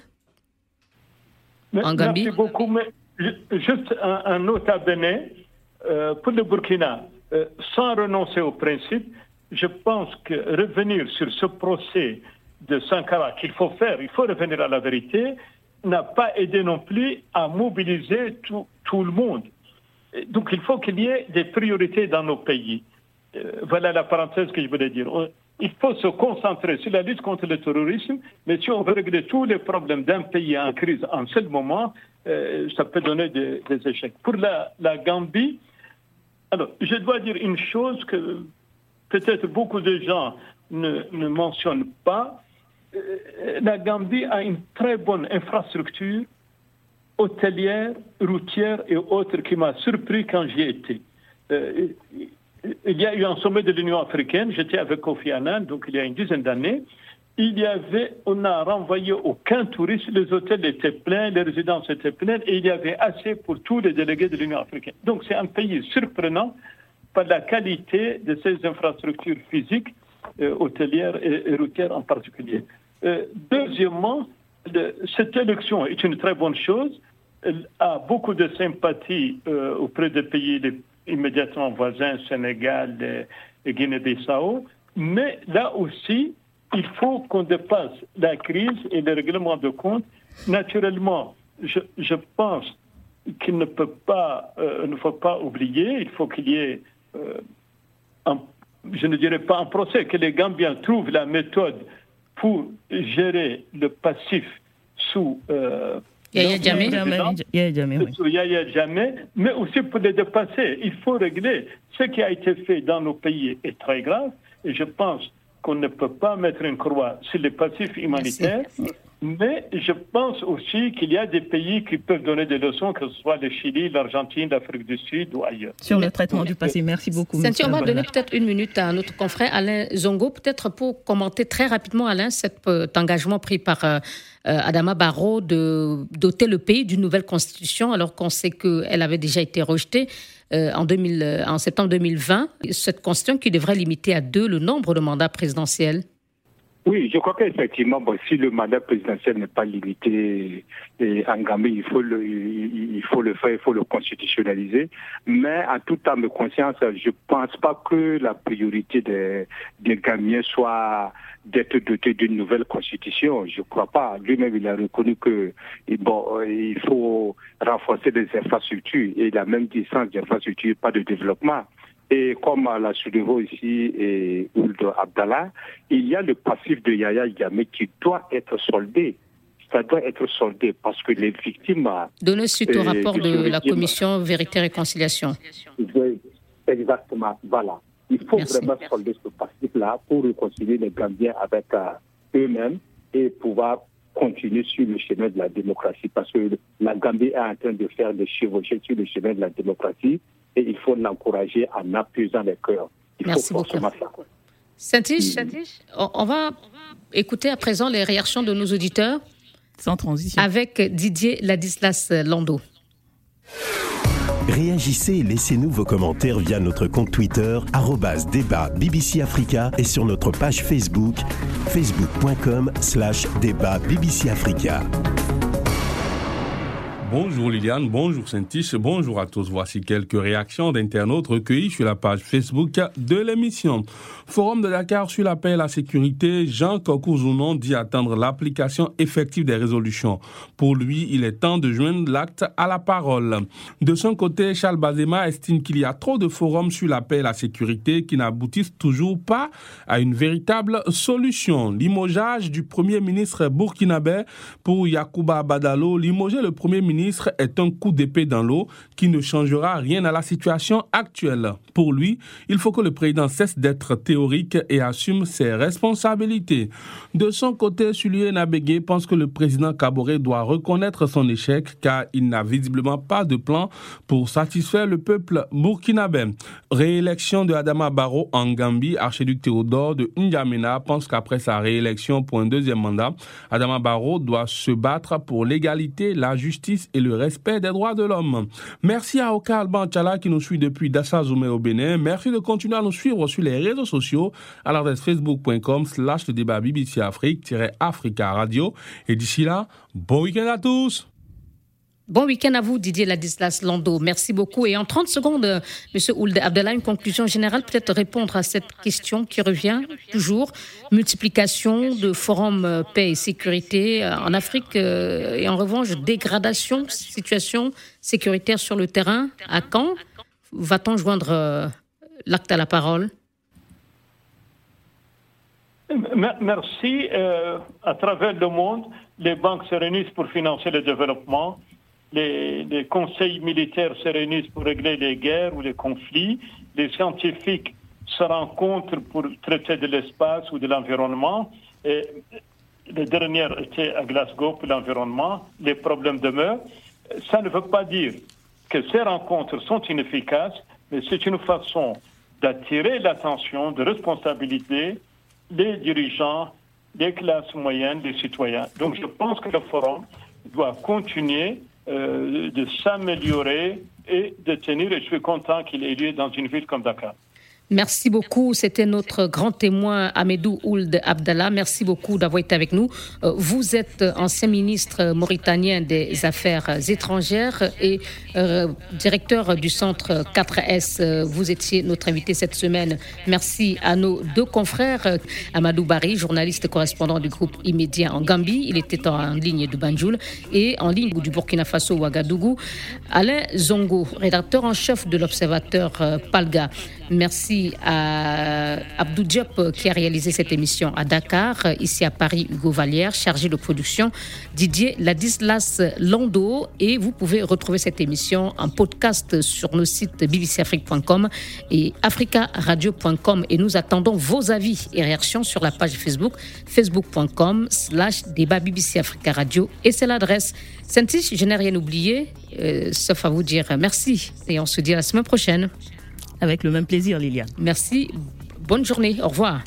en Gambie. Merci beaucoup, mais juste un, un note à pour le Burkina, sans renoncer au principe je pense que revenir sur ce procès de Sankara qu'il faut faire, il faut revenir à la vérité, n'a pas aidé non plus à mobiliser tout, le monde. Donc il faut qu'il y ait des priorités dans nos pays. Euh, voilà la parenthèse que je voulais dire. Il faut se concentrer sur la lutte contre le terrorisme, mais si on veut régler tous les problèmes d'un pays en crise en seul moment, euh, ça peut donner des, échecs. Pour la Gambie, alors je dois dire une chose que peut-être beaucoup de gens ne, ne mentionnent pas, euh, la Gambie a une très bonne infrastructure hôtelière, routière et autres qui m'a surpris quand j'y étais. Euh, il y a eu un sommet de l'Union africaine, j'étais avec Kofi Annan, donc il y a une dizaine d'années. Il y avait, on n'a renvoyé aucun touriste, les hôtels étaient pleins, les résidences étaient pleines et il y avait assez pour tous les délégués de l'Union africaine. Donc c'est un pays surprenant par la qualité de ces infrastructures physiques, euh, hôtelières et, routières en particulier. Euh, deuxièmement, cette élection est une très bonne chose. Elle a beaucoup de sympathie euh, auprès des pays immédiatement voisins, Sénégal et, Guinée-Bissau. Mais là aussi, il faut qu'on dépasse la crise et le règlement de compte. Naturellement, je, je pense qu'il ne peut pas, ne faut pas oublier, il faut qu'il y ait euh, je ne dirais pas en procès, que les Gambiens trouvent la méthode pour gérer le passif sous euh, Yaya Jamais, mais aussi pour les dépasser. Il faut régler ce qui a été fait dans nos pays est très grave. Et je pense qu'on ne peut pas mettre une croix sur les passifs humanitaires. Mais je pense aussi qu'il y a des pays qui peuvent donner des leçons, que ce soit le Chili, l'Argentine, l'Afrique du Sud ou ailleurs. Sur le traitement du passé, merci beaucoup. on va donner peut-être une minute à notre confrère Alain Zongo, peut-être pour commenter très rapidement, Alain, cet euh, engagement pris par euh, euh, Adama Barrow de doter le pays d'une nouvelle constitution, alors qu'on sait qu'elle avait déjà été rejetée. en, 2000, en septembre 2020, cette constitution qui devrait limiter à deux le nombre de mandats présidentiels. Oui, je crois qu'effectivement, bon, si le mandat présidentiel n'est pas limité en Gambie, il faut le, il faut le faire, il faut le constitutionnaliser. Mais en toute âme de conscience, je pense pas que la priorité des, des Gambiens soit d'être doté d'une nouvelle constitution. Je crois pas. Lui-même, il a reconnu que bon, il faut renforcer les infrastructures et il a même dit sans infrastructures, pas de développement. Et comme l'a soulevé ici et Ould Abdallah, il y a le passif de Yaya Yamé qui doit être soldé. Ça doit être soldé parce que les victimes. Donner suite au euh, rapport de la commission Vérité et Réconciliation. Exactement, voilà. Il faut vraiment solder ce passif-là pour réconcilier les Gambiens avec euh, eux-mêmes et pouvoir continuer sur le chemin de la démocratie. Parce que la Gambie est en train de faire des chevauchées sur le chemin de la démocratie et il faut l'encourager en appuisant les cœurs. Il Merci faut beaucoup. Saint-Tiche, on va écouter à présent les réactions de nos auditeurs. Sans transition. Avec Didier Ladislas Lando. Réagissez et laissez-nous vos commentaires via notre compte Twitter, débat BBC Africa et sur notre page Facebook, facebook.com slash débat BBC Africa. Bonjour Liliane, bonjour Saint-Tiche, bonjour à tous. Voici quelques réactions d'internautes recueillies sur la page Facebook de l'émission. Forum de Dakar sur la paix et la sécurité, Jean Kokourzounon dit attendre l'application effective des résolutions. Pour lui, il est temps de joindre l'acte à la parole. De son côté, Charles Bazema estime qu'il y a trop de forums sur la paix et la sécurité qui n'aboutissent toujours pas à une véritable solution. Limogeage du premier ministre burkinabé pour Yacouba Badalo, limoger le premier ministre est un coup d'épée dans l'eau qui ne changera rien à la situation actuelle. Pour lui, il faut que le président cesse d'être théorique et assume ses responsabilités. De son côté, Sulien Nabégué pense que le président Kabore doit reconnaître son échec car il n'a visiblement pas de plan pour satisfaire le peuple burkinabé. Réélection de Adama Barrow en Gambie, archiduc Théodore de N'Djamena pense qu'après sa réélection pour un deuxième mandat, Adama Barrow doit se battre pour l'égalité, la justice et le respect des droits de l'homme. Merci à Oka Alban qui nous suit depuis Dassa Zoumé au Bénin. Merci de continuer à nous suivre sur les réseaux sociaux à l'adresse facebook.com slash le débat BBC Afrique-Africa Radio. Et d'ici là, bon week-end à tous Bon week-end à vous, Didier Ladislas Lando. Merci beaucoup. Et en 30 secondes, M. Ould Abdallah, une conclusion générale, peut-être répondre à cette question qui revient toujours. Multiplication de forums euh, paix et sécurité euh, en Afrique euh, et en revanche, dégradation, situation sécuritaire sur le terrain. À quand va-t-on joindre l'acte à la parole? Merci. Euh, à travers le monde, les banques se réunissent pour financer le développement. Les, conseils militaires se réunissent pour régler les guerres ou les conflits. Les scientifiques se rencontrent pour traiter de l'espace ou de l'environnement. Et le dernier était à Glasgow pour l'environnement. Les problèmes demeurent. Ça ne veut pas dire que ces rencontres sont inefficaces, mais c'est une façon d'attirer l'attention, de responsabilité des dirigeants, des classes moyennes, des citoyens. Donc je pense que le forum doit continuer de s'améliorer et de tenir, et je suis content qu'il ait lieu dans une ville comme Dakar. Merci beaucoup. C'était notre grand témoin Amedou Ould Abdallah. Merci beaucoup d'avoir été avec nous. Euh, vous êtes ancien ministre mauritanien des Affaires étrangères et euh, directeur du centre 4S. Vous étiez notre invité cette semaine. Merci à nos deux confrères, Amadou Bari, journaliste correspondant du groupe Immédiat en Gambie. Il était en ligne de Banjul et en ligne du Burkina Faso Ouagadougou. Alain Zongo, rédacteur en chef de l'Observateur euh, Palga. Merci à Abdou Diop qui a réalisé cette émission à Dakar. Ici à Paris, Hugo Vallière, chargé de production, Didier Ladislas Lando. Et vous pouvez retrouver cette émission en podcast sur nos sites bbcafrique.com et africaradio.com. Et nous attendons vos avis et réactions sur la page Facebook, facebook.com slash débat BBC Africa Radio. Et c'est l'adresse. saint je n'ai rien oublié, euh, sauf à vous dire merci. Et on se dit à la semaine prochaine. Avec le même plaisir, Liliane. Merci. Bonne journée. Au revoir.